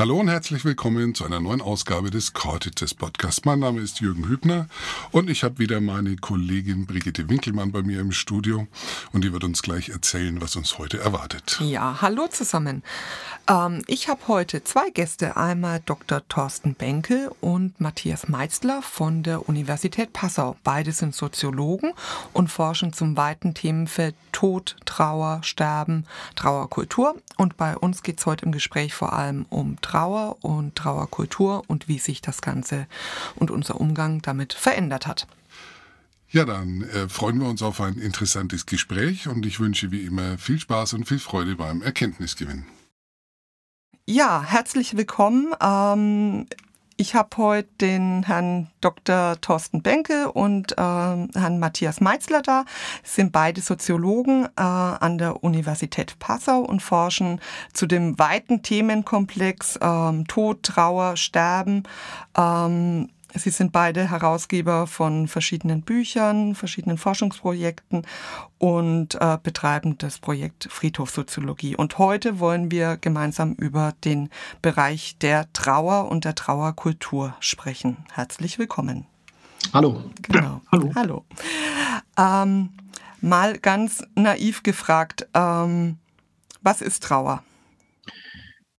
Hallo und herzlich willkommen zu einer neuen Ausgabe des Cortites Podcasts. Mein Name ist Jürgen Hübner und ich habe wieder meine Kollegin Brigitte Winkelmann bei mir im Studio und die wird uns gleich erzählen, was uns heute erwartet. Ja, hallo zusammen. Ähm, ich habe heute zwei Gäste, einmal Dr. Thorsten Benke und Matthias Meitzler von der Universität Passau. Beide sind Soziologen und forschen zum weiten Themenfeld Tod, Trauer, Sterben, Trauerkultur. Und bei uns geht es heute im Gespräch vor allem um Trauer und Trauerkultur und wie sich das Ganze und unser Umgang damit verändert hat. Ja, dann äh, freuen wir uns auf ein interessantes Gespräch und ich wünsche wie immer viel Spaß und viel Freude beim Erkenntnisgewinn. Ja, herzlich willkommen. Ähm, ich habe heute den Herrn Dr. Thorsten Benke und äh, Herrn Matthias Meitzler da. Sind beide Soziologen äh, an der Universität Passau und forschen zu dem weiten Themenkomplex äh, Tod, Trauer, Sterben. Ähm, Sie sind beide Herausgeber von verschiedenen Büchern, verschiedenen Forschungsprojekten und äh, betreiben das Projekt Friedhofsoziologie. Und heute wollen wir gemeinsam über den Bereich der Trauer und der Trauerkultur sprechen. Herzlich willkommen. Hallo. Genau. Hallo. Hallo. Ähm, mal ganz naiv gefragt, ähm, was ist Trauer?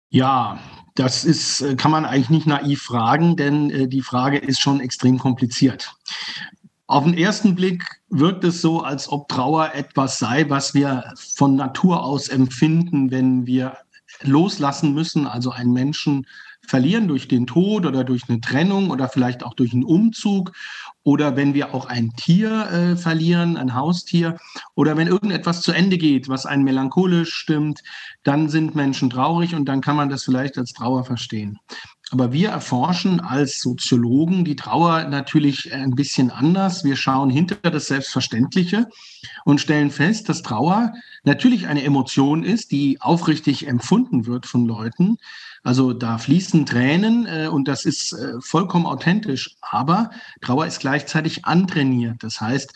Ja, das ist, äh, kann man eigentlich nicht naiv fragen, denn äh, die Frage ist schon extrem kompliziert. Auf den ersten Blick wirkt es so, als ob Trauer etwas sei, was wir von Natur aus empfinden, wenn wir loslassen müssen, also einen Menschen verlieren durch den Tod oder durch eine Trennung oder vielleicht auch durch einen Umzug oder wenn wir auch ein Tier äh, verlieren, ein Haustier, oder wenn irgendetwas zu Ende geht, was einen melancholisch stimmt, dann sind Menschen traurig und dann kann man das vielleicht als Trauer verstehen. Aber wir erforschen als Soziologen die Trauer natürlich ein bisschen anders. Wir schauen hinter das Selbstverständliche und stellen fest, dass Trauer natürlich eine Emotion ist, die aufrichtig empfunden wird von Leuten, also da fließen Tränen äh, und das ist äh, vollkommen authentisch. Aber Trauer ist gleichzeitig antrainiert. Das heißt,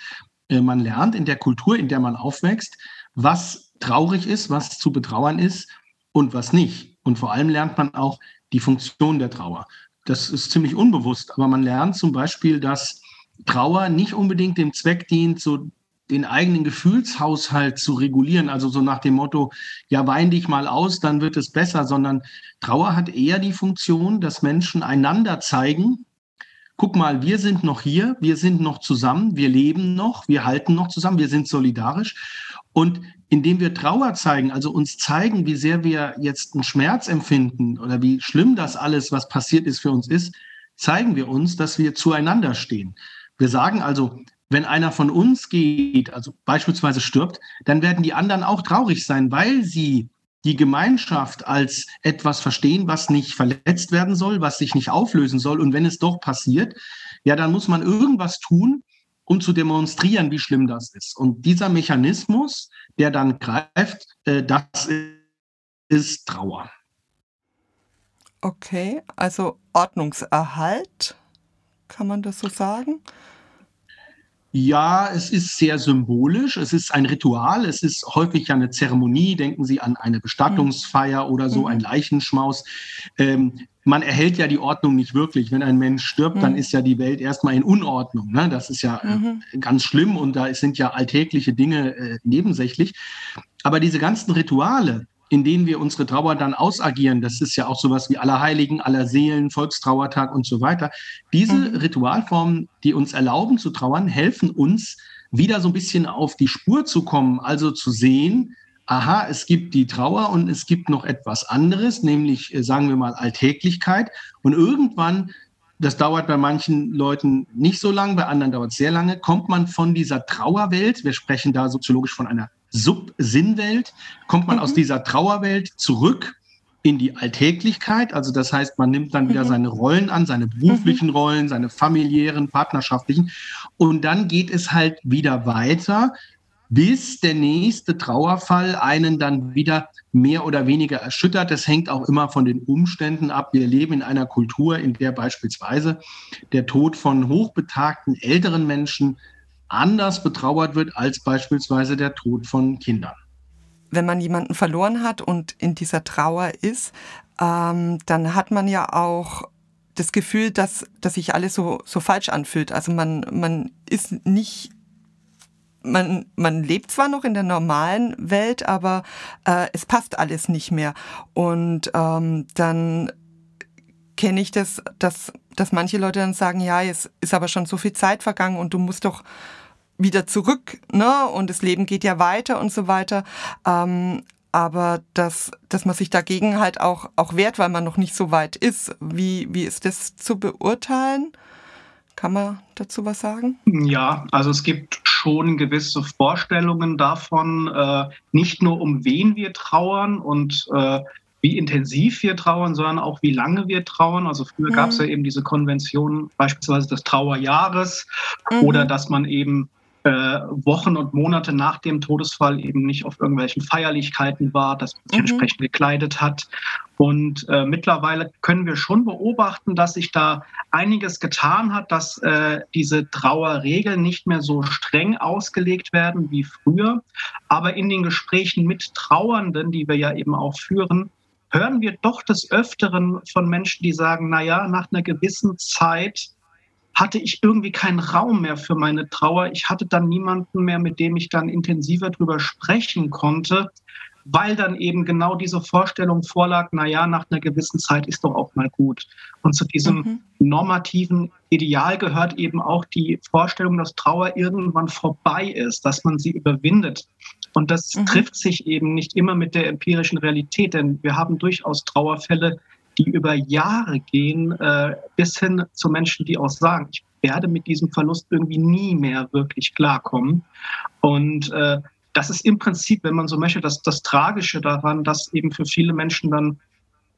äh, man lernt in der Kultur, in der man aufwächst, was traurig ist, was zu betrauern ist und was nicht. Und vor allem lernt man auch die Funktion der Trauer. Das ist ziemlich unbewusst, aber man lernt zum Beispiel, dass Trauer nicht unbedingt dem Zweck dient, so den eigenen Gefühlshaushalt zu regulieren, also so nach dem Motto, ja, wein dich mal aus, dann wird es besser, sondern Trauer hat eher die Funktion, dass Menschen einander zeigen, guck mal, wir sind noch hier, wir sind noch zusammen, wir leben noch, wir halten noch zusammen, wir sind solidarisch. Und indem wir Trauer zeigen, also uns zeigen, wie sehr wir jetzt einen Schmerz empfinden oder wie schlimm das alles, was passiert ist, für uns ist, zeigen wir uns, dass wir zueinander stehen. Wir sagen also, wenn einer von uns geht, also beispielsweise stirbt, dann werden die anderen auch traurig sein, weil sie die Gemeinschaft als etwas verstehen, was nicht verletzt werden soll, was sich nicht auflösen soll. Und wenn es doch passiert, ja, dann muss man irgendwas tun, um zu demonstrieren, wie schlimm das ist. Und dieser Mechanismus, der dann greift, äh, das ist Trauer. Okay, also Ordnungserhalt, kann man das so sagen? Ja, es ist sehr symbolisch. Es ist ein Ritual. Es ist häufig ja eine Zeremonie. Denken Sie an eine Bestattungsfeier oder so, mhm. ein Leichenschmaus. Ähm, man erhält ja die Ordnung nicht wirklich. Wenn ein Mensch stirbt, mhm. dann ist ja die Welt erstmal in Unordnung. Ne? Das ist ja äh, mhm. ganz schlimm und da sind ja alltägliche Dinge äh, nebensächlich. Aber diese ganzen Rituale, in denen wir unsere Trauer dann ausagieren. Das ist ja auch sowas wie Allerheiligen, Allerseelen, Volkstrauertag und so weiter. Diese mhm. Ritualformen, die uns erlauben zu trauern, helfen uns, wieder so ein bisschen auf die Spur zu kommen, also zu sehen, aha, es gibt die Trauer und es gibt noch etwas anderes, nämlich, äh, sagen wir mal, Alltäglichkeit. Und irgendwann, das dauert bei manchen Leuten nicht so lang, bei anderen dauert es sehr lange, kommt man von dieser Trauerwelt, wir sprechen da soziologisch von einer Subsinnwelt, kommt man mhm. aus dieser Trauerwelt zurück in die Alltäglichkeit. Also das heißt, man nimmt dann wieder mhm. seine Rollen an, seine beruflichen mhm. Rollen, seine familiären, partnerschaftlichen. Und dann geht es halt wieder weiter, bis der nächste Trauerfall einen dann wieder mehr oder weniger erschüttert. Das hängt auch immer von den Umständen ab. Wir leben in einer Kultur, in der beispielsweise der Tod von hochbetagten älteren Menschen anders betrauert wird als beispielsweise der Tod von Kindern. wenn man jemanden verloren hat und in dieser Trauer ist, ähm, dann hat man ja auch das Gefühl, dass, dass sich alles so, so falsch anfühlt. Also man, man ist nicht man, man lebt zwar noch in der normalen Welt, aber äh, es passt alles nicht mehr. Und ähm, dann kenne ich das, dass, dass manche Leute dann sagen, ja, es ist aber schon so viel Zeit vergangen und du musst doch wieder zurück, ne? Und das Leben geht ja weiter und so weiter. Ähm, aber dass, dass man sich dagegen halt auch, auch wehrt, weil man noch nicht so weit ist. Wie, wie ist das zu beurteilen? Kann man dazu was sagen? Ja, also es gibt schon gewisse Vorstellungen davon, äh, nicht nur um wen wir trauern und äh, wie intensiv wir trauern, sondern auch wie lange wir trauern. Also früher mhm. gab es ja eben diese Konvention beispielsweise des Trauerjahres mhm. oder dass man eben äh, Wochen und Monate nach dem Todesfall eben nicht auf irgendwelchen Feierlichkeiten war, dass man sich mhm. entsprechend gekleidet hat. Und äh, mittlerweile können wir schon beobachten, dass sich da einiges getan hat, dass äh, diese Trauerregeln nicht mehr so streng ausgelegt werden wie früher. Aber in den Gesprächen mit Trauernden, die wir ja eben auch führen, hören wir doch des Öfteren von Menschen, die sagen, na ja, nach einer gewissen Zeit hatte ich irgendwie keinen Raum mehr für meine Trauer. Ich hatte dann niemanden mehr, mit dem ich dann intensiver drüber sprechen konnte, weil dann eben genau diese Vorstellung vorlag, na ja, nach einer gewissen Zeit ist doch auch mal gut. Und zu diesem mhm. normativen Ideal gehört eben auch die Vorstellung, dass Trauer irgendwann vorbei ist, dass man sie überwindet. Und das mhm. trifft sich eben nicht immer mit der empirischen Realität, denn wir haben durchaus Trauerfälle, die über Jahre gehen, äh, bis hin zu Menschen, die auch sagen, ich werde mit diesem Verlust irgendwie nie mehr wirklich klarkommen. Und äh, das ist im Prinzip, wenn man so möchte, das, das Tragische daran, dass eben für viele Menschen dann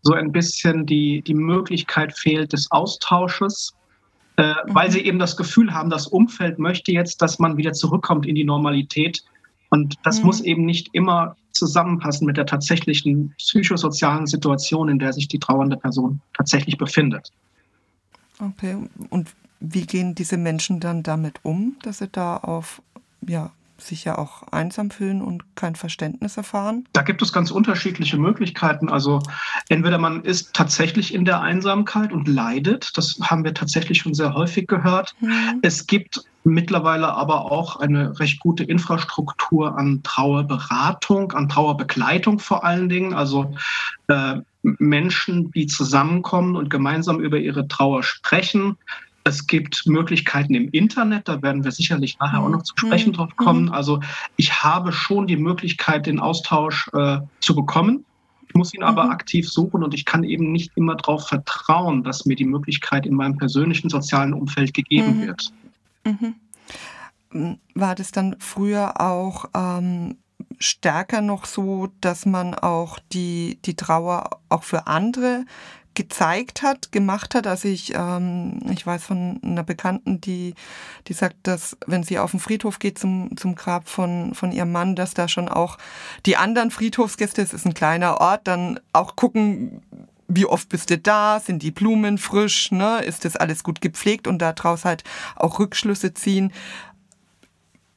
so ein bisschen die, die Möglichkeit fehlt des Austausches, äh, mhm. weil sie eben das Gefühl haben, das Umfeld möchte jetzt, dass man wieder zurückkommt in die Normalität. Und das mhm. muss eben nicht immer zusammenpassen mit der tatsächlichen psychosozialen Situation, in der sich die trauernde Person tatsächlich befindet. Okay, und wie gehen diese Menschen dann damit um, dass sie da auf ja, sich ja auch einsam fühlen und kein Verständnis erfahren? Da gibt es ganz unterschiedliche Möglichkeiten. Also entweder man ist tatsächlich in der Einsamkeit und leidet, das haben wir tatsächlich schon sehr häufig gehört. Mhm. Es gibt mittlerweile aber auch eine recht gute Infrastruktur an Trauerberatung, an Trauerbegleitung vor allen Dingen. Also äh, Menschen, die zusammenkommen und gemeinsam über ihre Trauer sprechen, es gibt Möglichkeiten im Internet, da werden wir sicherlich nachher auch noch zu sprechen drauf kommen. Mhm. Also ich habe schon die Möglichkeit, den Austausch äh, zu bekommen. Ich muss ihn aber mhm. aktiv suchen und ich kann eben nicht immer darauf vertrauen, dass mir die Möglichkeit in meinem persönlichen sozialen Umfeld gegeben mhm. wird. Mhm. War das dann früher auch ähm, stärker noch so, dass man auch die, die Trauer auch für andere gezeigt hat, gemacht hat. Also ich, ähm, ich weiß von einer Bekannten, die, die sagt, dass wenn sie auf den Friedhof geht zum, zum Grab von, von ihrem Mann, dass da schon auch die anderen Friedhofsgäste, es ist ein kleiner Ort, dann auch gucken, wie oft bist du da? Sind die Blumen frisch? Ne? Ist das alles gut gepflegt? Und daraus halt auch Rückschlüsse ziehen.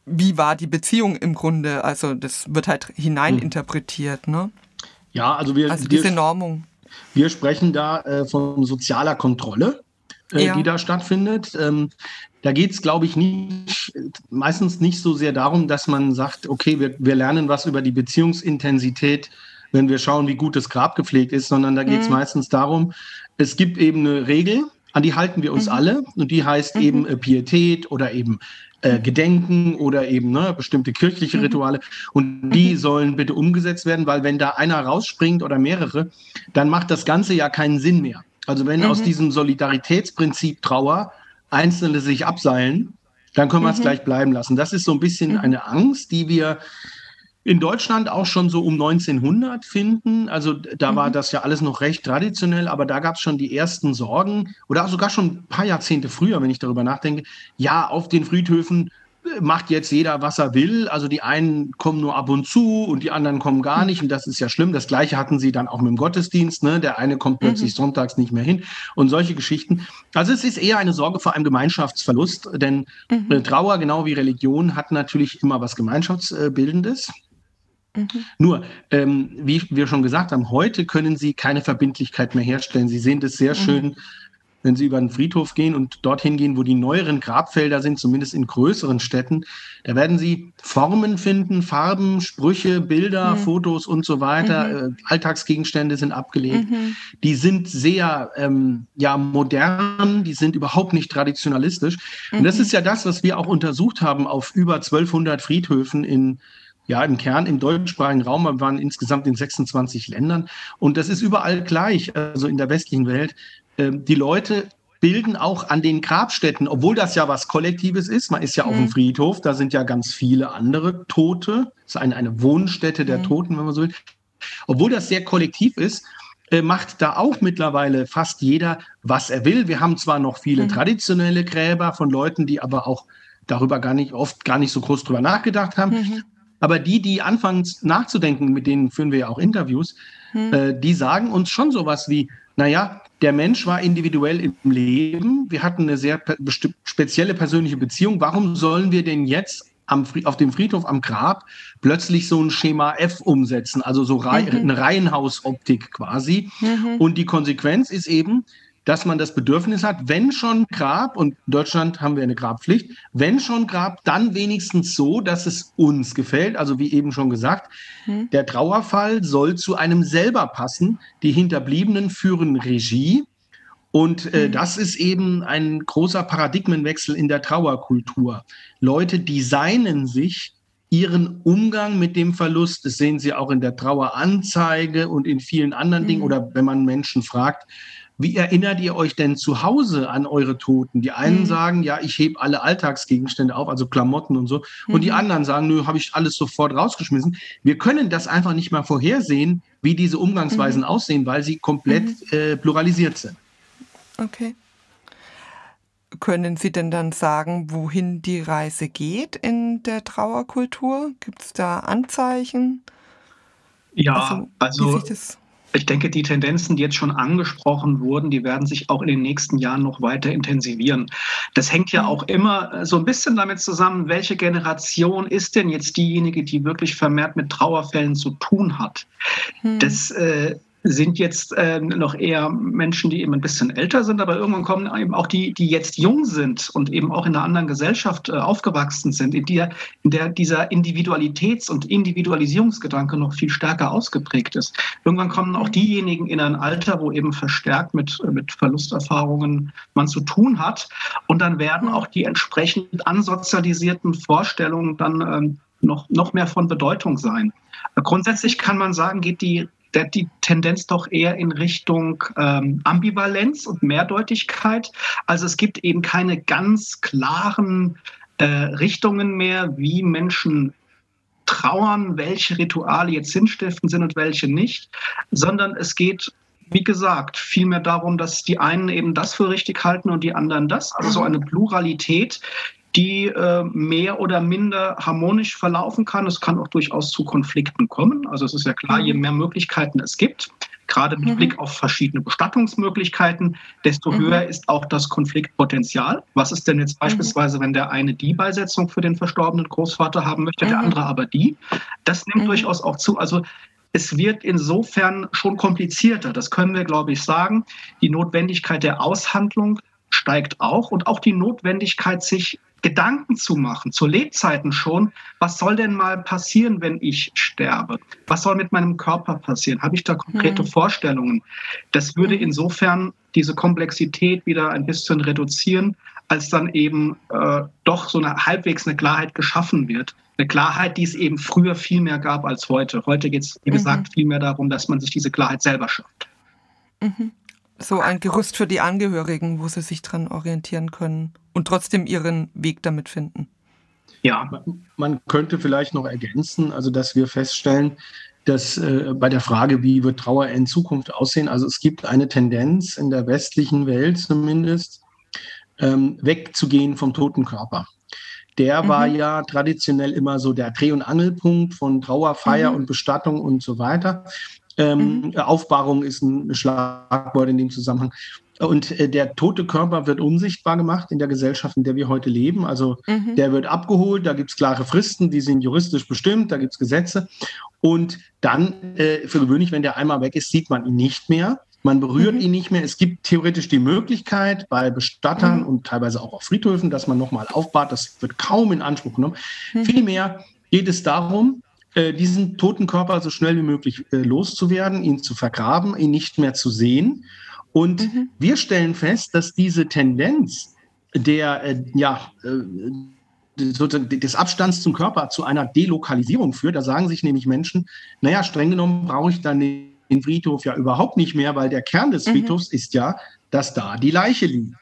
Wie war die Beziehung im Grunde? Also das wird halt hineininterpretiert. Ne? Ja, also wir. Also diese Normung. Wir sprechen da äh, von sozialer Kontrolle, äh, ja. die da stattfindet. Ähm, da geht es, glaube ich, nicht, meistens nicht so sehr darum, dass man sagt, okay, wir, wir lernen was über die Beziehungsintensität, wenn wir schauen, wie gut das Grab gepflegt ist, sondern da geht es mhm. meistens darum, es gibt eben eine Regel, an die halten wir uns mhm. alle und die heißt mhm. eben äh, Pietät oder eben äh, Gedenken oder eben ne, bestimmte kirchliche mhm. Rituale. Und die mhm. sollen bitte umgesetzt werden, weil wenn da einer rausspringt oder mehrere, dann macht das Ganze ja keinen Sinn mehr. Also wenn aus mhm. diesem Solidaritätsprinzip Trauer Einzelne sich abseilen, dann können wir es gleich bleiben lassen. Das ist so ein bisschen eine Angst, die wir in Deutschland auch schon so um 1900 finden. Also da mhm. war das ja alles noch recht traditionell, aber da gab es schon die ersten Sorgen oder sogar schon ein paar Jahrzehnte früher, wenn ich darüber nachdenke. Ja, auf den Friedhöfen äh, macht jetzt jeder, was er will. Also die einen kommen nur ab und zu und die anderen kommen gar nicht. Und das ist ja schlimm. Das gleiche hatten sie dann auch mit dem Gottesdienst. Ne? Der eine kommt plötzlich mhm. sonntags nicht mehr hin und solche Geschichten. Also es ist eher eine Sorge vor einem Gemeinschaftsverlust, denn mhm. Trauer, genau wie Religion, hat natürlich immer was Gemeinschaftsbildendes. Mhm. Nur, ähm, wie wir schon gesagt haben, heute können Sie keine Verbindlichkeit mehr herstellen. Sie sehen das sehr mhm. schön wenn Sie über einen Friedhof gehen und dorthin gehen, wo die neueren Grabfelder sind, zumindest in größeren Städten, da werden Sie Formen finden, Farben, Sprüche, Bilder, mhm. Fotos und so weiter. Mhm. Äh, Alltagsgegenstände sind abgelegt. Mhm. Die sind sehr ähm, ja, modern, die sind überhaupt nicht traditionalistisch. Und das mhm. ist ja das, was wir auch untersucht haben auf über 1200 Friedhöfen in ja, im Kern im deutschsprachigen Raum, wir waren insgesamt in 26 Ländern und das ist überall gleich, also in der westlichen Welt. Ähm, die Leute bilden auch an den Grabstätten, obwohl das ja was Kollektives ist. Man ist ja mhm. auf dem mhm. Friedhof, da sind ja ganz viele andere Tote. Das ist eine, eine Wohnstätte der mhm. Toten, wenn man so will. Obwohl das sehr kollektiv ist, äh, macht da auch mittlerweile fast jeder, was er will. Wir haben zwar noch viele mhm. traditionelle Gräber von Leuten, die aber auch darüber gar nicht oft gar nicht so groß drüber nachgedacht haben. Aber die, die anfangen nachzudenken, mit denen führen wir ja auch Interviews, mhm. äh, die sagen uns schon sowas wie, naja, der Mensch war individuell im Leben. Wir hatten eine sehr spezielle persönliche Beziehung. Warum sollen wir denn jetzt am, auf dem Friedhof am Grab plötzlich so ein Schema F umsetzen, also so Rei mhm. eine Reihenhausoptik quasi? Mhm. Und die Konsequenz ist eben, dass man das Bedürfnis hat, wenn schon Grab, und in Deutschland haben wir eine Grabpflicht, wenn schon Grab, dann wenigstens so, dass es uns gefällt. Also wie eben schon gesagt, hm. der Trauerfall soll zu einem selber passen. Die Hinterbliebenen führen Regie. Und äh, hm. das ist eben ein großer Paradigmenwechsel in der Trauerkultur. Leute designen sich ihren Umgang mit dem Verlust. Das sehen Sie auch in der Traueranzeige und in vielen anderen hm. Dingen. Oder wenn man Menschen fragt, wie erinnert ihr euch denn zu Hause an eure Toten? Die einen mhm. sagen, ja, ich hebe alle Alltagsgegenstände auf, also Klamotten und so. Mhm. Und die mhm. anderen sagen, nö, habe ich alles sofort rausgeschmissen. Wir können das einfach nicht mal vorhersehen, wie diese Umgangsweisen mhm. aussehen, weil sie komplett mhm. äh, pluralisiert sind. Okay. Können Sie denn dann sagen, wohin die Reise geht in der Trauerkultur? Gibt es da Anzeichen? Ja, also, also ich denke, die Tendenzen, die jetzt schon angesprochen wurden, die werden sich auch in den nächsten Jahren noch weiter intensivieren. Das hängt ja auch immer äh, so ein bisschen damit zusammen, welche Generation ist denn jetzt diejenige, die wirklich vermehrt mit Trauerfällen zu tun hat. Hm. Das äh, sind jetzt äh, noch eher Menschen, die eben ein bisschen älter sind, aber irgendwann kommen eben auch die, die jetzt jung sind und eben auch in einer anderen Gesellschaft äh, aufgewachsen sind, in der, in der dieser Individualitäts- und Individualisierungsgedanke noch viel stärker ausgeprägt ist. Irgendwann kommen auch diejenigen in ein Alter, wo eben verstärkt mit, mit Verlusterfahrungen man zu tun hat. Und dann werden auch die entsprechend ansozialisierten Vorstellungen dann ähm, noch, noch mehr von Bedeutung sein. Grundsätzlich kann man sagen, geht die der, die Tendenz doch eher in Richtung ähm, Ambivalenz und Mehrdeutigkeit. Also es gibt eben keine ganz klaren äh, Richtungen mehr, wie Menschen trauern, welche Rituale jetzt sinnstiftend sind und welche nicht, sondern es geht wie gesagt, vielmehr darum, dass die einen eben das für richtig halten und die anderen das. Also so eine Pluralität, die äh, mehr oder minder harmonisch verlaufen kann. Es kann auch durchaus zu Konflikten kommen. Also es ist ja klar, je mhm. mehr Möglichkeiten es gibt, gerade mit mhm. Blick auf verschiedene Bestattungsmöglichkeiten, desto mhm. höher ist auch das Konfliktpotenzial. Was ist denn jetzt mhm. beispielsweise, wenn der eine die Beisetzung für den verstorbenen Großvater haben möchte, der mhm. andere aber die? Das nimmt mhm. durchaus auch zu. Also es wird insofern schon komplizierter, das können wir, glaube ich, sagen. Die Notwendigkeit der Aushandlung steigt auch und auch die Notwendigkeit, sich Gedanken zu machen, zu Lebzeiten schon, was soll denn mal passieren, wenn ich sterbe? Was soll mit meinem Körper passieren? Habe ich da konkrete mhm. Vorstellungen? Das würde hm. insofern diese Komplexität wieder ein bisschen reduzieren, als dann eben äh, doch so eine halbwegs eine Klarheit geschaffen wird. Eine Klarheit, die es eben früher viel mehr gab als heute. Heute geht es, wie mhm. gesagt, viel mehr darum, dass man sich diese Klarheit selber schafft. Mhm so ein Gerüst für die Angehörigen, wo sie sich dran orientieren können und trotzdem ihren Weg damit finden. Ja, man könnte vielleicht noch ergänzen, also dass wir feststellen, dass äh, bei der Frage, wie wird Trauer in Zukunft aussehen, also es gibt eine Tendenz in der westlichen Welt zumindest, ähm, wegzugehen vom toten Körper. Der mhm. war ja traditionell immer so der Dreh- und Angelpunkt von Trauerfeier mhm. und Bestattung und so weiter. Ähm, mhm. Aufbahrung ist ein Schlagwort in dem Zusammenhang. Und äh, der tote Körper wird unsichtbar gemacht in der Gesellschaft, in der wir heute leben. Also mhm. der wird abgeholt, da gibt es klare Fristen, die sind juristisch bestimmt, da gibt es Gesetze. Und dann, äh, für gewöhnlich, wenn der einmal weg ist, sieht man ihn nicht mehr. Man berührt mhm. ihn nicht mehr. Es gibt theoretisch die Möglichkeit bei Bestattern mhm. und teilweise auch auf Friedhöfen, dass man nochmal aufbahrt. Das wird kaum in Anspruch genommen. Mhm. Vielmehr geht es darum, diesen toten Körper so schnell wie möglich äh, loszuwerden, ihn zu vergraben, ihn nicht mehr zu sehen. Und mhm. wir stellen fest, dass diese Tendenz der, äh, ja, des Abstands zum Körper zu einer Delokalisierung führt. Da sagen sich nämlich Menschen, naja, streng genommen brauche ich dann den Friedhof ja überhaupt nicht mehr, weil der Kern des mhm. Friedhofs ist ja, dass da die Leiche liegt.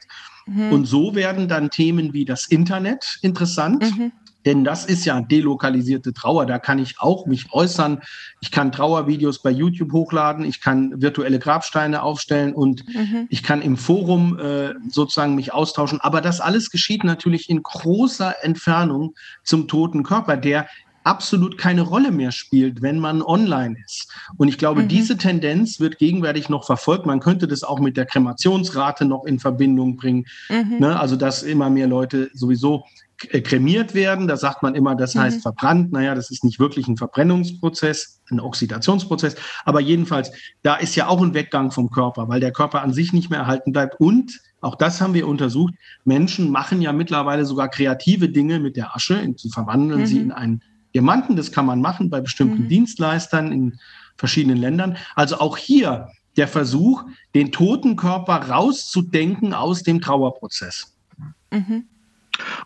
Mhm. Und so werden dann Themen wie das Internet interessant. Mhm. Denn das ist ja delokalisierte Trauer. Da kann ich auch mich äußern. Ich kann Trauervideos bei YouTube hochladen. Ich kann virtuelle Grabsteine aufstellen und mhm. ich kann im Forum äh, sozusagen mich austauschen. Aber das alles geschieht natürlich in großer Entfernung zum toten Körper, der absolut keine Rolle mehr spielt, wenn man online ist. Und ich glaube, mhm. diese Tendenz wird gegenwärtig noch verfolgt. Man könnte das auch mit der Kremationsrate noch in Verbindung bringen. Mhm. Ne? Also, dass immer mehr Leute sowieso kremiert werden. Da sagt man immer, das heißt mhm. verbrannt. Naja, das ist nicht wirklich ein Verbrennungsprozess, ein Oxidationsprozess. Aber jedenfalls, da ist ja auch ein Weggang vom Körper, weil der Körper an sich nicht mehr erhalten bleibt. Und auch das haben wir untersucht. Menschen machen ja mittlerweile sogar kreative Dinge mit der Asche. Sie verwandeln mhm. sie in einen Diamanten. Das kann man machen bei bestimmten mhm. Dienstleistern in verschiedenen Ländern. Also auch hier der Versuch, den toten Körper rauszudenken aus dem Trauerprozess. Mhm.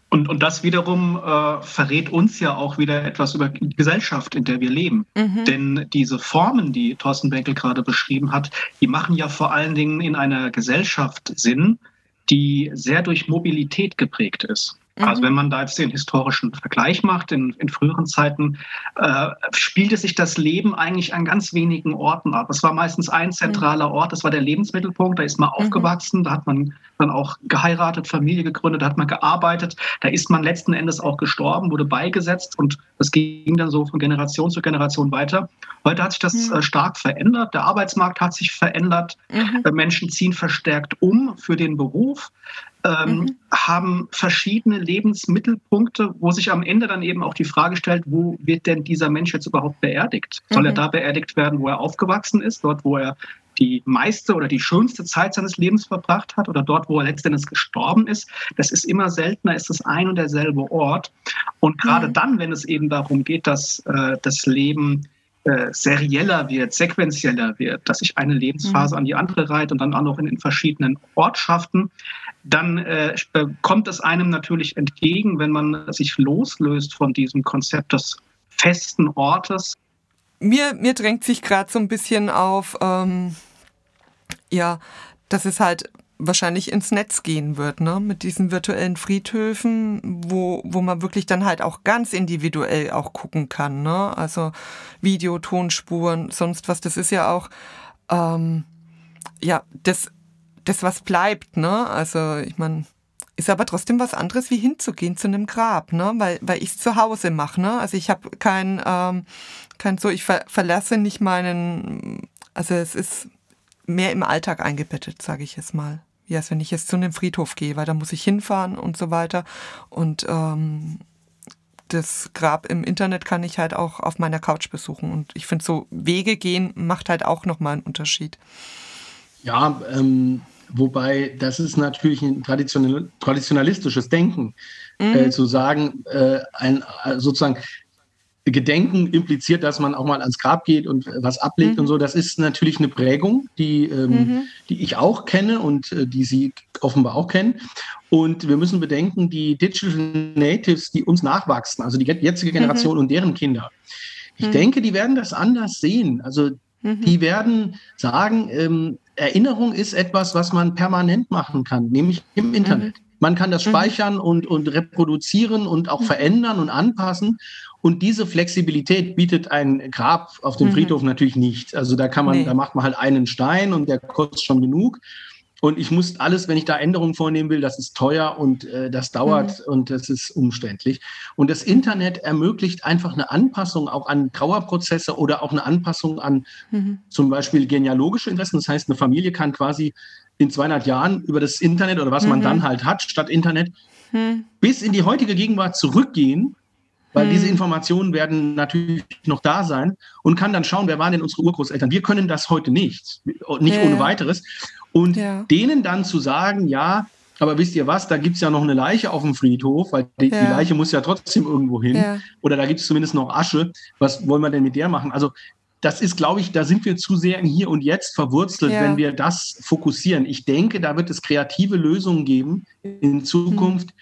Und, und das wiederum äh, verrät uns ja auch wieder etwas über die Gesellschaft, in der wir leben. Mhm. Denn diese Formen, die Thorsten Benkel gerade beschrieben hat, die machen ja vor allen Dingen in einer Gesellschaft Sinn, die sehr durch Mobilität geprägt ist. Also mhm. wenn man da jetzt den historischen Vergleich macht, in, in früheren Zeiten äh, spielte sich das Leben eigentlich an ganz wenigen Orten ab. Es war meistens ein mhm. zentraler Ort, das war der Lebensmittelpunkt, da ist man mhm. aufgewachsen, da hat man dann auch geheiratet, Familie gegründet, da hat man gearbeitet, da ist man letzten Endes auch gestorben, wurde beigesetzt und das ging dann so von Generation zu Generation weiter. Heute hat sich das äh, stark verändert, der Arbeitsmarkt hat sich verändert, mhm. äh, Menschen ziehen verstärkt um für den Beruf ähm, mhm. haben verschiedene Lebensmittelpunkte, wo sich am Ende dann eben auch die Frage stellt, wo wird denn dieser Mensch jetzt überhaupt beerdigt? Soll mhm. er da beerdigt werden, wo er aufgewachsen ist, dort, wo er die meiste oder die schönste Zeit seines Lebens verbracht hat oder dort, wo er letztendlich gestorben ist. Das ist immer seltener, ist es ein und derselbe Ort. Und gerade mhm. dann, wenn es eben darum geht, dass äh, das Leben äh, serieller wird, sequenzieller wird, dass sich eine Lebensphase mhm. an die andere reiht und dann auch noch in, in verschiedenen Ortschaften, dann äh, äh, kommt es einem natürlich entgegen, wenn man sich loslöst von diesem Konzept des festen Ortes. Mir, mir drängt sich gerade so ein bisschen auf, ähm, ja, dass es halt wahrscheinlich ins Netz gehen wird, ne? Mit diesen virtuellen Friedhöfen, wo, wo man wirklich dann halt auch ganz individuell auch gucken kann, ne? Also Video, Tonspuren, sonst was. Das ist ja auch, ähm, ja, das das, was bleibt, ne? Also ich meine, ist aber trotzdem was anderes, wie hinzugehen zu einem Grab, ne? Weil, weil ich es zu Hause mache, ne? Also ich habe kein, ähm, kein so, ich ver verlasse nicht meinen, also es ist mehr im Alltag eingebettet, sage ich jetzt mal. Wie als wenn ich jetzt zu einem Friedhof gehe, weil da muss ich hinfahren und so weiter. Und ähm, das Grab im Internet kann ich halt auch auf meiner Couch besuchen. Und ich finde, so Wege gehen macht halt auch nochmal einen Unterschied. Ja, ähm, Wobei, das ist natürlich ein traditionell, traditionalistisches Denken, mhm. äh, zu sagen, äh, ein, äh, sozusagen, Gedenken impliziert, dass man auch mal ans Grab geht und was ablegt mhm. und so. Das ist natürlich eine Prägung, die, ähm, mhm. die ich auch kenne und äh, die Sie offenbar auch kennen. Und wir müssen bedenken, die Digital Natives, die uns nachwachsen, also die jetzige. Generation mhm. und deren Kinder, ich mhm. denke, die werden das anders sehen. Also mhm. die werden sagen, ähm, Erinnerung ist etwas, was man permanent machen kann, nämlich im Internet. Mhm. Man kann das mhm. speichern und, und reproduzieren und auch mhm. verändern und anpassen. Und diese Flexibilität bietet ein Grab auf dem mhm. Friedhof natürlich nicht. Also da kann man, nee. da macht man halt einen Stein und der kostet schon genug. Und ich muss alles, wenn ich da Änderungen vornehmen will, das ist teuer und äh, das dauert mhm. und das ist umständlich. Und das Internet ermöglicht einfach eine Anpassung auch an Trauerprozesse oder auch eine Anpassung an mhm. zum Beispiel genealogische Interessen. Das heißt, eine Familie kann quasi in 200 Jahren über das Internet oder was mhm. man dann halt hat statt Internet, mhm. bis in die heutige Gegenwart zurückgehen, weil diese hm. Informationen werden natürlich noch da sein und kann dann schauen, wer waren denn unsere Urgroßeltern. Wir können das heute nicht, nicht ja. ohne weiteres. Und ja. denen dann zu sagen, ja, aber wisst ihr was, da gibt es ja noch eine Leiche auf dem Friedhof, weil die, ja. die Leiche muss ja trotzdem irgendwo hin. Oder da gibt es zumindest noch Asche. Was wollen wir denn mit der machen? Also das ist, glaube ich, da sind wir zu sehr im Hier und Jetzt verwurzelt, ja. wenn wir das fokussieren. Ich denke, da wird es kreative Lösungen geben in Zukunft, mhm.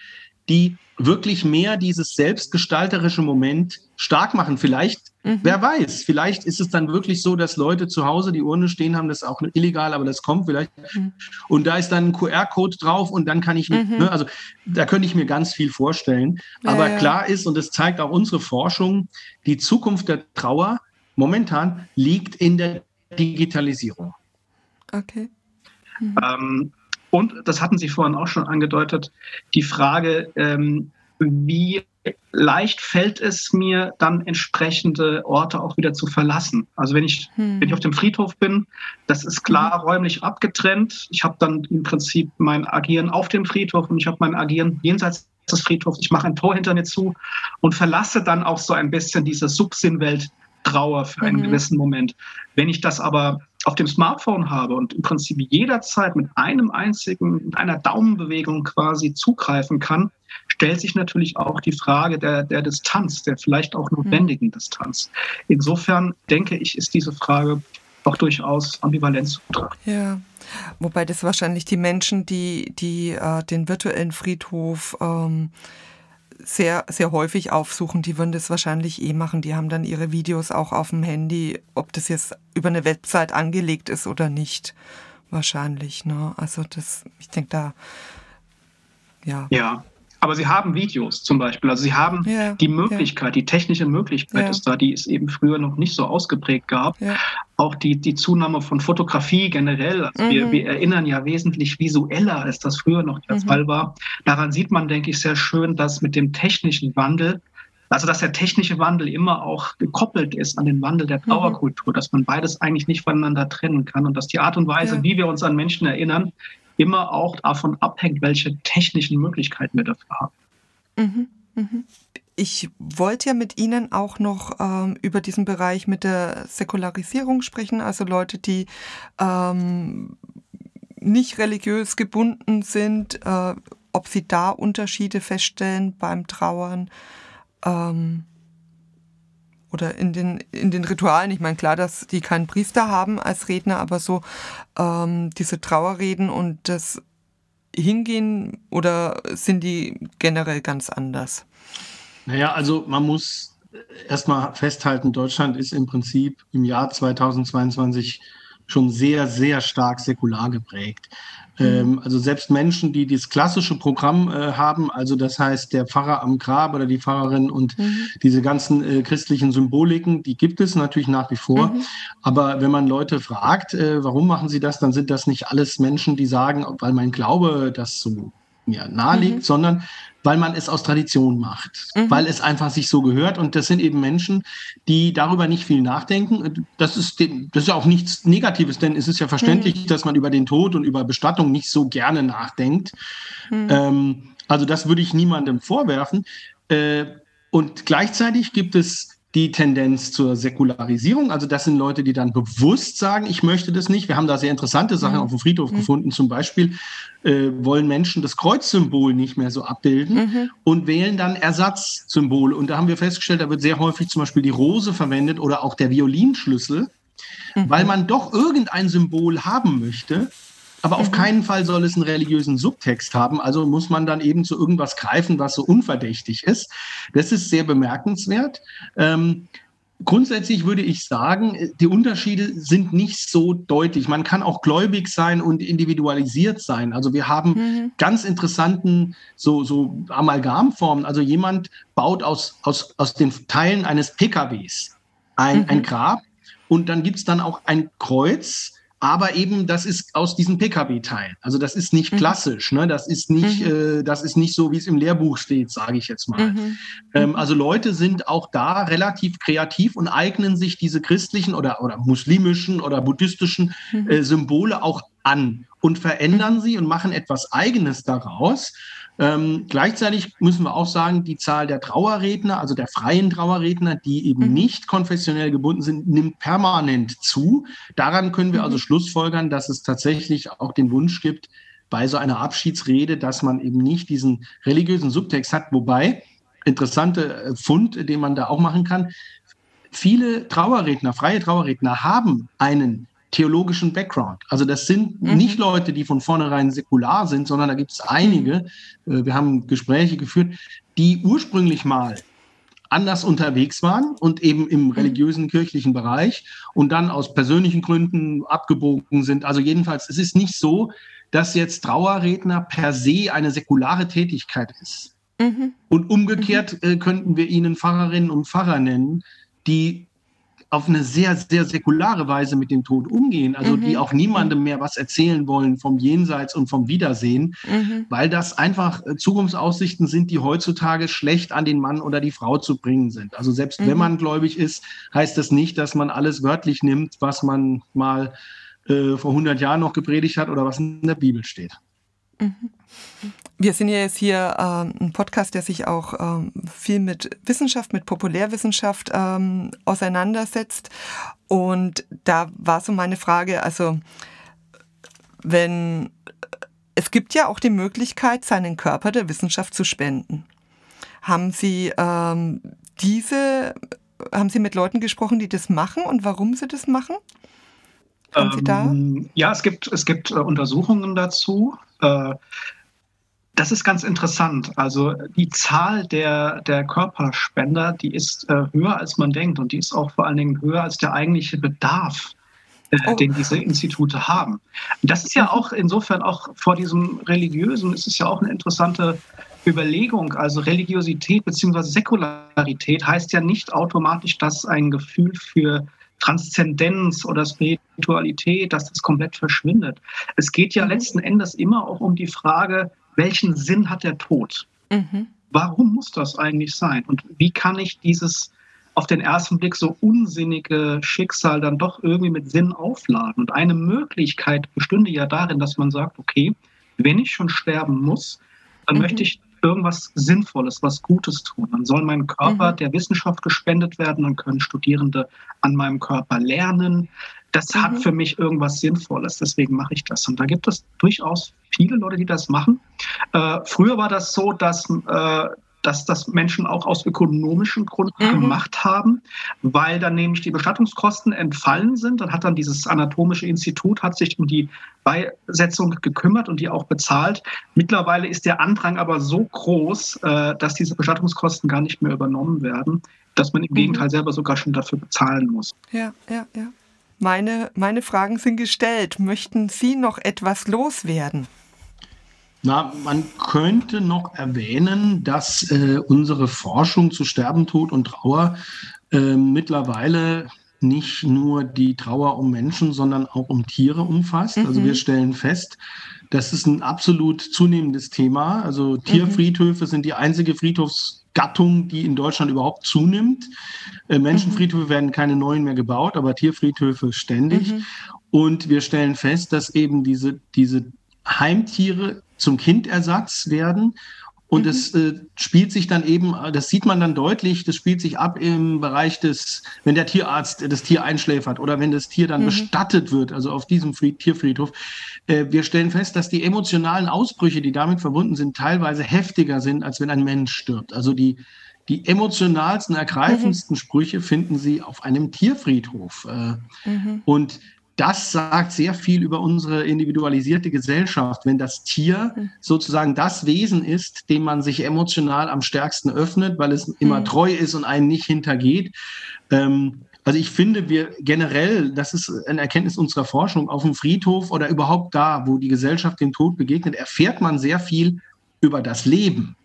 die wirklich mehr dieses selbstgestalterische Moment stark machen. Vielleicht, mhm. wer weiß, vielleicht ist es dann wirklich so, dass Leute zu Hause die Urne stehen haben, das ist auch illegal, aber das kommt vielleicht. Mhm. Und da ist dann ein QR-Code drauf und dann kann ich, mhm. ne, also da könnte ich mir ganz viel vorstellen. Aber ja, ja. klar ist, und das zeigt auch unsere Forschung, die Zukunft der Trauer momentan liegt in der Digitalisierung. Okay. Mhm. Ähm, und das hatten Sie vorhin auch schon angedeutet, die Frage, ähm, wie leicht fällt es mir dann entsprechende Orte auch wieder zu verlassen. Also wenn ich, hm. wenn ich auf dem Friedhof bin, das ist klar hm. räumlich abgetrennt. Ich habe dann im Prinzip mein Agieren auf dem Friedhof und ich habe mein Agieren jenseits des Friedhofs. Ich mache ein Tor hinter mir zu und verlasse dann auch so ein bisschen diese Subsinnwelt Trauer für einen mhm. gewissen Moment. Wenn ich das aber auf dem Smartphone habe und im Prinzip jederzeit mit einem einzigen, mit einer Daumenbewegung quasi zugreifen kann, stellt sich natürlich auch die Frage der, der Distanz, der vielleicht auch notwendigen mhm. Distanz. Insofern denke ich, ist diese Frage auch durchaus ambivalent zu betrachten. Ja. Wobei das wahrscheinlich die Menschen, die, die äh, den virtuellen Friedhof ähm, sehr, sehr häufig aufsuchen, die würden das wahrscheinlich eh machen. Die haben dann ihre Videos auch auf dem Handy, ob das jetzt über eine Website angelegt ist oder nicht. Wahrscheinlich, ne? Also das, ich denke da, ja. Ja, aber sie haben Videos zum Beispiel. Also sie haben ja, die Möglichkeit, ja. die technische Möglichkeit ja. ist da, die es eben früher noch nicht so ausgeprägt gab. Auch die, die Zunahme von Fotografie generell. Also mhm. wir, wir, erinnern ja wesentlich visueller, als das früher noch der mhm. Fall war. Daran sieht man, denke ich, sehr schön, dass mit dem technischen Wandel also dass der technische Wandel immer auch gekoppelt ist an den Wandel der mhm. Trauerkultur, mhm. dass man beides eigentlich nicht voneinander trennen kann und dass die Art und Weise, ja. wie wir uns an Menschen erinnern, immer auch davon abhängt, welche technischen Möglichkeiten wir dafür haben. Mhm, mhm. Ich wollte ja mit Ihnen auch noch ähm, über diesen Bereich mit der Säkularisierung sprechen, also Leute, die ähm, nicht religiös gebunden sind, äh, ob Sie da Unterschiede feststellen beim Trauern. Ähm, oder in den, in den Ritualen. Ich meine, klar, dass die keinen Priester haben als Redner, aber so ähm, diese Trauerreden und das Hingehen oder sind die generell ganz anders? Naja, also man muss erstmal festhalten, Deutschland ist im Prinzip im Jahr 2022 schon sehr, sehr stark säkular geprägt. Mhm. Ähm, also selbst Menschen, die das klassische Programm äh, haben, also das heißt der Pfarrer am Grab oder die Pfarrerin und mhm. diese ganzen äh, christlichen Symboliken, die gibt es natürlich nach wie vor. Mhm. Aber wenn man Leute fragt, äh, warum machen sie das, dann sind das nicht alles Menschen, die sagen, weil mein Glaube das so mir naheliegt, mhm. sondern weil man es aus Tradition macht, mhm. weil es einfach sich so gehört. Und das sind eben Menschen, die darüber nicht viel nachdenken. Das ist, das ist ja auch nichts Negatives, denn es ist ja verständlich, mhm. dass man über den Tod und über Bestattung nicht so gerne nachdenkt. Mhm. Ähm, also das würde ich niemandem vorwerfen. Äh, und gleichzeitig gibt es die Tendenz zur Säkularisierung. Also das sind Leute, die dann bewusst sagen, ich möchte das nicht. Wir haben da sehr interessante Sachen mhm. auf dem Friedhof mhm. gefunden. Zum Beispiel äh, wollen Menschen das Kreuzsymbol nicht mehr so abbilden mhm. und wählen dann Ersatzsymbole. Und da haben wir festgestellt, da wird sehr häufig zum Beispiel die Rose verwendet oder auch der Violinschlüssel, mhm. weil man doch irgendein Symbol haben möchte aber auf mhm. keinen Fall soll es einen religiösen Subtext haben. Also muss man dann eben zu irgendwas greifen, was so unverdächtig ist. Das ist sehr bemerkenswert. Ähm, grundsätzlich würde ich sagen, die Unterschiede sind nicht so deutlich. Man kann auch gläubig sein und individualisiert sein. Also wir haben mhm. ganz interessanten so, so Amalgamformen. Also jemand baut aus, aus, aus den Teilen eines PKWs ein, mhm. ein Grab und dann gibt es dann auch ein Kreuz aber eben, das ist aus diesen Pkw-Teilen. Also das ist nicht mhm. klassisch, ne? Das ist nicht, mhm. äh, das ist nicht so, wie es im Lehrbuch steht, sage ich jetzt mal. Mhm. Ähm, also Leute sind auch da relativ kreativ und eignen sich diese christlichen oder, oder muslimischen oder buddhistischen mhm. äh, Symbole auch an und verändern sie und machen etwas Eigenes daraus. Ähm, gleichzeitig müssen wir auch sagen, die Zahl der Trauerredner, also der freien Trauerredner, die eben mhm. nicht konfessionell gebunden sind, nimmt permanent zu. Daran können wir also mhm. schlussfolgern, dass es tatsächlich auch den Wunsch gibt, bei so einer Abschiedsrede, dass man eben nicht diesen religiösen Subtext hat, wobei interessante äh, Fund, den man da auch machen kann. Viele Trauerredner, freie Trauerredner haben einen theologischen Background. Also das sind mhm. nicht Leute, die von vornherein säkular sind, sondern da gibt es einige, äh, wir haben Gespräche geführt, die ursprünglich mal anders unterwegs waren und eben im mhm. religiösen kirchlichen Bereich und dann aus persönlichen Gründen abgebogen sind. Also jedenfalls, es ist nicht so, dass jetzt Trauerredner per se eine säkulare Tätigkeit ist. Mhm. Und umgekehrt mhm. äh, könnten wir ihnen Pfarrerinnen und Pfarrer nennen, die auf eine sehr, sehr säkulare Weise mit dem Tod umgehen, also mhm. die auch niemandem mehr was erzählen wollen vom Jenseits und vom Wiedersehen, mhm. weil das einfach äh, Zukunftsaussichten sind, die heutzutage schlecht an den Mann oder die Frau zu bringen sind. Also selbst mhm. wenn man gläubig ist, heißt das nicht, dass man alles wörtlich nimmt, was man mal äh, vor 100 Jahren noch gepredigt hat oder was in der Bibel steht. Wir sind ja jetzt hier ähm, ein Podcast, der sich auch ähm, viel mit Wissenschaft, mit Populärwissenschaft ähm, auseinandersetzt. Und da war so meine Frage, also wenn es gibt ja auch die Möglichkeit, seinen Körper der Wissenschaft zu spenden. Haben Sie ähm, diese, haben Sie mit Leuten gesprochen, die das machen und warum sie das machen? Haben Sie da? Ja, es gibt, es gibt äh, Untersuchungen dazu. Äh, das ist ganz interessant. Also die Zahl der, der Körperspender, die ist äh, höher, als man denkt. Und die ist auch vor allen Dingen höher als der eigentliche Bedarf, äh, oh. den diese Institute haben. Das ist ja auch insofern auch vor diesem religiösen, ist es ja auch eine interessante Überlegung. Also Religiosität bzw. Säkularität heißt ja nicht automatisch, dass ein Gefühl für Transzendenz oder Spiritualität, dass das komplett verschwindet. Es geht ja mhm. letzten Endes immer auch um die Frage, welchen Sinn hat der Tod? Mhm. Warum muss das eigentlich sein? Und wie kann ich dieses auf den ersten Blick so unsinnige Schicksal dann doch irgendwie mit Sinn aufladen? Und eine Möglichkeit bestünde ja darin, dass man sagt, okay, wenn ich schon sterben muss, dann mhm. möchte ich irgendwas Sinnvolles, was Gutes tun. Dann soll mein Körper mhm. der Wissenschaft gespendet werden, dann können Studierende an meinem Körper lernen. Das mhm. hat für mich irgendwas Sinnvolles, deswegen mache ich das. Und da gibt es durchaus viele Leute, die das machen. Äh, früher war das so, dass äh, dass das Menschen auch aus ökonomischen Gründen mhm. gemacht haben, weil dann nämlich die Bestattungskosten entfallen sind. Dann hat dann dieses anatomische Institut hat sich um die Beisetzung gekümmert und die auch bezahlt. Mittlerweile ist der Andrang aber so groß, äh, dass diese Bestattungskosten gar nicht mehr übernommen werden, dass man im mhm. Gegenteil selber sogar schon dafür bezahlen muss. Ja, ja, ja. Meine, meine Fragen sind gestellt. Möchten Sie noch etwas loswerden? Na, man könnte noch erwähnen, dass äh, unsere Forschung zu Sterben, Tod und Trauer äh, mittlerweile nicht nur die Trauer um Menschen, sondern auch um Tiere umfasst. Mhm. Also wir mhm. stellen fest, das ist ein absolut zunehmendes Thema. Also Tierfriedhöfe mhm. sind die einzige Friedhofsgattung, die in Deutschland überhaupt zunimmt. Äh, Menschenfriedhöfe mhm. werden keine neuen mehr gebaut, aber Tierfriedhöfe ständig. Mhm. Und wir stellen fest, dass eben diese, diese Heimtiere zum Kindersatz werden. Und es mhm. äh, spielt sich dann eben, das sieht man dann deutlich, das spielt sich ab im Bereich des, wenn der Tierarzt das Tier einschläfert oder wenn das Tier dann mhm. bestattet wird, also auf diesem Fried, Tierfriedhof. Äh, wir stellen fest, dass die emotionalen Ausbrüche, die damit verbunden sind, teilweise heftiger sind, als wenn ein Mensch stirbt. Also die, die emotionalsten, ergreifendsten mhm. Sprüche finden Sie auf einem Tierfriedhof. Äh, mhm. Und das sagt sehr viel über unsere individualisierte Gesellschaft, wenn das Tier hm. sozusagen das Wesen ist, dem man sich emotional am stärksten öffnet, weil es immer mhm. treu ist und einen nicht hintergeht. Ähm, also ich finde, wir generell, das ist eine Erkenntnis unserer Forschung, auf dem Friedhof oder überhaupt da, wo die Gesellschaft dem Tod begegnet, erfährt man sehr viel über das Leben.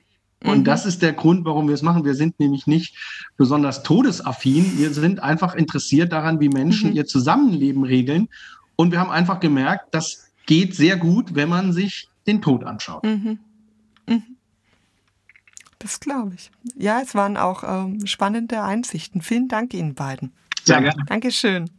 Und mhm. das ist der Grund, warum wir es machen. Wir sind nämlich nicht besonders todesaffin. Wir sind einfach interessiert daran, wie Menschen mhm. ihr Zusammenleben regeln. Und wir haben einfach gemerkt, das geht sehr gut, wenn man sich den Tod anschaut. Mhm. mhm. Das glaube ich. Ja, es waren auch ähm, spannende Einsichten. Vielen Dank Ihnen beiden. Sehr gerne. Dankeschön.